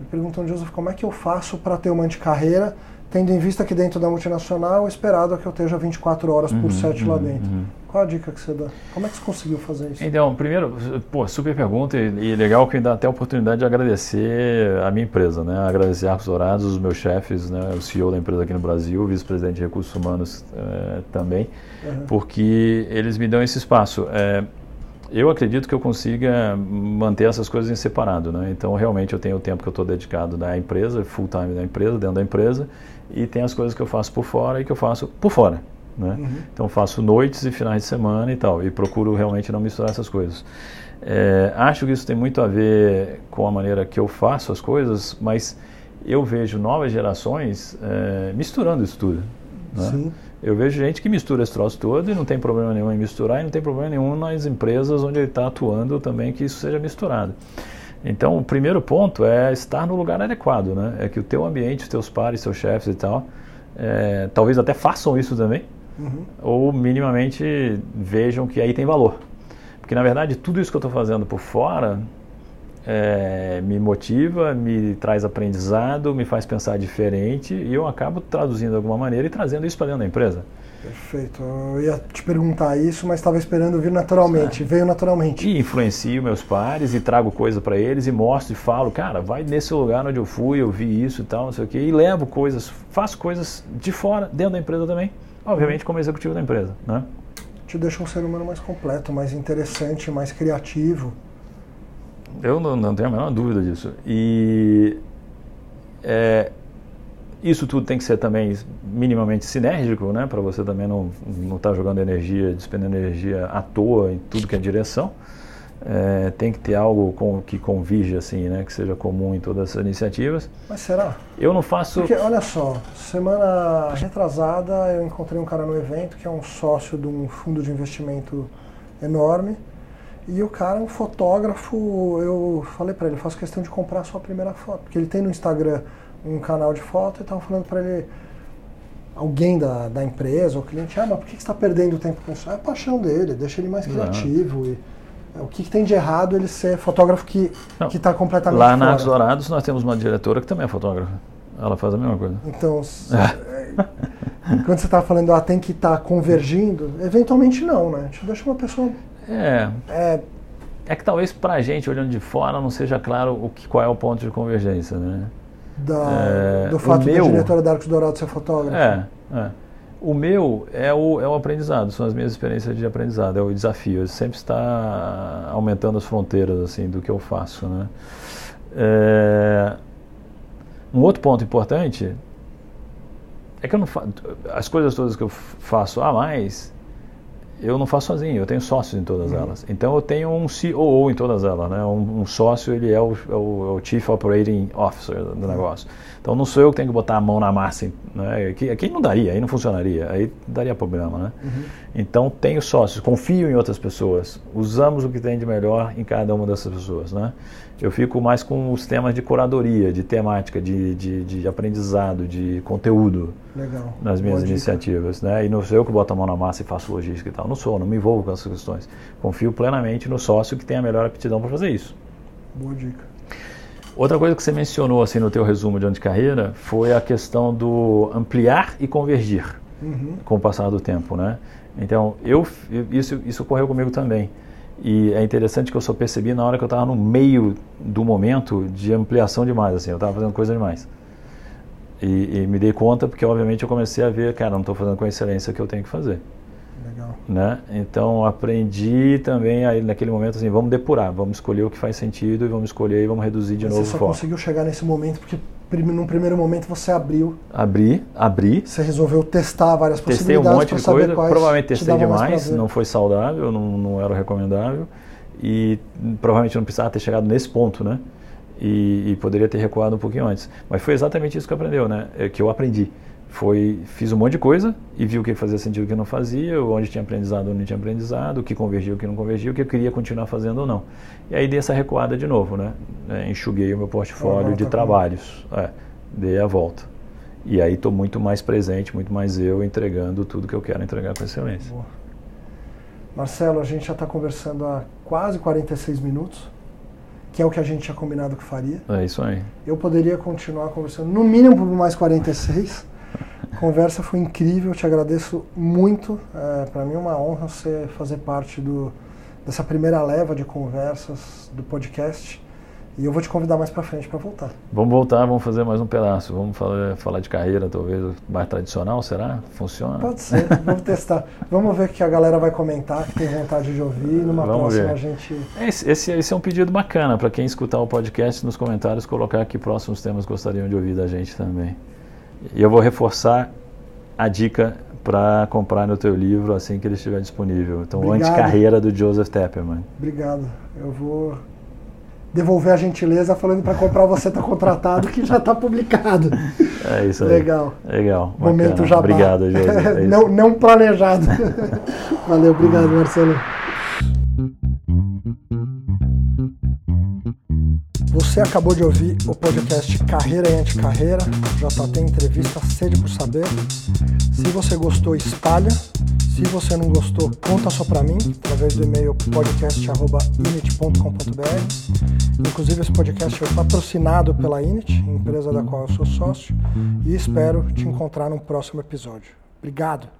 me perguntam, Joseph, como é que eu faço para ter uma anticarreira tendo em vista que dentro da multinacional é esperado que eu esteja 24 horas por 7 uhum, lá uhum, dentro. Uhum. Qual a dica que você dá? Como é que você conseguiu fazer isso? Então, primeiro, pô, super pergunta e, e legal que me dá até a oportunidade de agradecer a minha empresa, né? Agradecer a Arcos Dourados, os meus chefes, né? o CEO da empresa aqui no Brasil, o vice-presidente de recursos humanos é, também, uhum. porque eles me dão esse espaço. É, eu acredito que eu consiga manter essas coisas em separado, né? Então, realmente, eu tenho o tempo que eu estou dedicado na empresa, full time da empresa, dentro da empresa, e tem as coisas que eu faço por fora e que eu faço por fora. Né? Uhum. Então faço noites e finais de semana e tal, e procuro realmente não misturar essas coisas. É, acho que isso tem muito a ver com a maneira que eu faço as coisas, mas eu vejo novas gerações é, misturando isso tudo. Né? Eu vejo gente que mistura esse troço todo e não tem problema nenhum em misturar, e não tem problema nenhum nas empresas onde ele está atuando também que isso seja misturado. Então, o primeiro ponto é estar no lugar adequado, né? É que o teu ambiente, os teus pares, seus chefes e tal, é, talvez até façam isso também, uhum. ou minimamente vejam que aí tem valor. Porque, na verdade, tudo isso que eu estou fazendo por fora é, me motiva, me traz aprendizado, me faz pensar diferente e eu acabo traduzindo de alguma maneira e trazendo isso para dentro da empresa. Perfeito. Eu ia te perguntar isso, mas estava esperando vir naturalmente. Veio naturalmente. E influencio meus pares e trago coisa para eles e mostro e falo, cara, vai nesse lugar onde eu fui, eu vi isso e tal, não sei o quê. E levo coisas, faço coisas de fora, dentro da empresa também. Obviamente como executivo da empresa, né? Te deixa um ser humano mais completo, mais interessante, mais criativo. Eu não, não tenho a menor dúvida disso. E é, isso tudo tem que ser também minimamente sinérgico, né? Para você também não não estar tá jogando energia, despendendo energia à toa em tudo que é direção. É, tem que ter algo com, que convige assim, né? Que seja comum em todas essas iniciativas. Mas será? Eu não faço. Porque olha só, semana retrasada eu encontrei um cara no evento que é um sócio de um fundo de investimento enorme. E o cara, um fotógrafo, eu falei para ele, eu faço questão de comprar a sua primeira foto, porque ele tem no Instagram um canal de foto e estava falando para ele, alguém da, da empresa, o cliente, ah, mas por que você está perdendo tempo com isso? É a paixão dele, deixa ele mais criativo. E, é, o que, que, tem de errado ele ser fotógrafo que está completamente Lá fora? na Dourados nós temos uma diretora que também é fotógrafa. Ela faz a mesma coisa. Então, <laughs> é. quando você está falando, ah, tem que estar tá convergindo, eventualmente não, né? A gente deixa uma pessoa... É... é é que talvez para a gente, olhando de fora, não seja claro o que, qual é o ponto de convergência, né? da, é, do fato meu, da diretora da Arcos Dourado ser fotógrafa? É, é. O meu é o, é o aprendizado, são as minhas experiências de aprendizado, é o desafio. Eu sempre está aumentando as fronteiras assim do que eu faço, né? É, um outro ponto importante é que eu não as coisas todas que eu faço a mais eu não faço sozinho, eu tenho sócios em todas uhum. elas. Então eu tenho um COO em todas elas, né? Um, um sócio ele é o, é o, é o, Chief Operating Officer do uhum. negócio. Então não sou eu que tenho que botar a mão na massa, né? Aqui, aqui não daria, aí não funcionaria, aí daria problema, né? Uhum. Então tenho sócios, confio em outras pessoas, usamos o que tem de melhor em cada uma dessas pessoas, né? Eu fico mais com os temas de curadoria, de temática, de, de, de aprendizado, de conteúdo Legal. nas minhas Boa iniciativas. Né? E não sou eu que boto a mão na massa e faço logística e tal. Não sou, não me envolvo com essas questões. Confio plenamente no sócio que tem a melhor aptidão para fazer isso. Boa dica. Outra coisa que você mencionou assim no teu resumo de ano de carreira foi a questão do ampliar e convergir uhum. com o passar do tempo, né? Então, eu, isso, isso ocorreu comigo também. E é interessante que eu só percebi na hora que eu estava no meio do momento de ampliação demais, assim, eu estava fazendo coisa demais. E, e, me dei conta porque, obviamente, eu comecei a ver, cara, não estou fazendo com a excelência que eu tenho que fazer. Legal. Né? Então, aprendi também, aí, naquele momento, assim, vamos depurar, vamos escolher o que faz sentido e vamos escolher e vamos reduzir de Mas novo Você só conseguiu chegar nesse momento porque num primeiro momento você abriu. Abri, abri. Você resolveu testar várias testei possibilidades. Testei um monte de coisa, provavelmente testei demais, não foi saudável, não, não era recomendável. E provavelmente não precisava ter chegado nesse ponto, né? E, e, poderia ter recuado um pouquinho antes. Mas foi exatamente isso que aprendeu, né? É, que eu aprendi. Foi, fiz um monte de coisa e vi o que fazia sentido e o que não fazia, onde tinha aprendizado, onde não tinha aprendizado, o que convergia, o que não convergia, o que eu queria continuar fazendo ou não. E aí dei essa recuada de novo, né? É, enxuguei o meu portfólio de trabalhos, é, dei a volta. E aí estou muito mais presente, muito mais eu entregando tudo que eu quero entregar com excelência. Boa. Marcelo, a gente já está conversando há quase 46 minutos que é o que a gente tinha combinado que faria. É isso aí. Eu poderia continuar conversando no mínimo por mais 46. A conversa foi incrível, te agradeço muito. É, Para mim é uma honra você fazer parte do, dessa primeira leva de conversas do podcast. E eu vou te convidar mais para frente para voltar. Vamos voltar, vamos fazer mais um pedaço. Vamos falar, falar de carreira, talvez mais tradicional, será? Funciona? Pode ser, vamos testar. Vamos ver o que a galera vai comentar, que tem vontade de ouvir. Numa vamos próxima ver. a gente. Esse, esse, esse, é um pedido bacana para quem escutar o podcast nos comentários, colocar que próximos temas gostariam de ouvir da gente também. E eu vou reforçar a dica para comprar no teu livro assim que ele estiver disponível. Então, Obrigado. Anticarreira do Joseph Tepperman. Obrigado. Eu vou devolver a gentileza falando para comprar você está contratado que já está publicado. É isso aí. Legal. Legal. Momento já. Obrigado, José. É <laughs> não, não planejado. <laughs> Valeu, obrigado, Marcelo. Você acabou de ouvir o podcast Carreira e Anticarreira, JT Entrevista Sede por Saber. Se você gostou, espalha. Se você não gostou, conta só para mim, através do e-mail podcast.init.com.br. Inclusive, esse podcast foi patrocinado pela Init, empresa da qual eu sou sócio, e espero te encontrar no próximo episódio. Obrigado!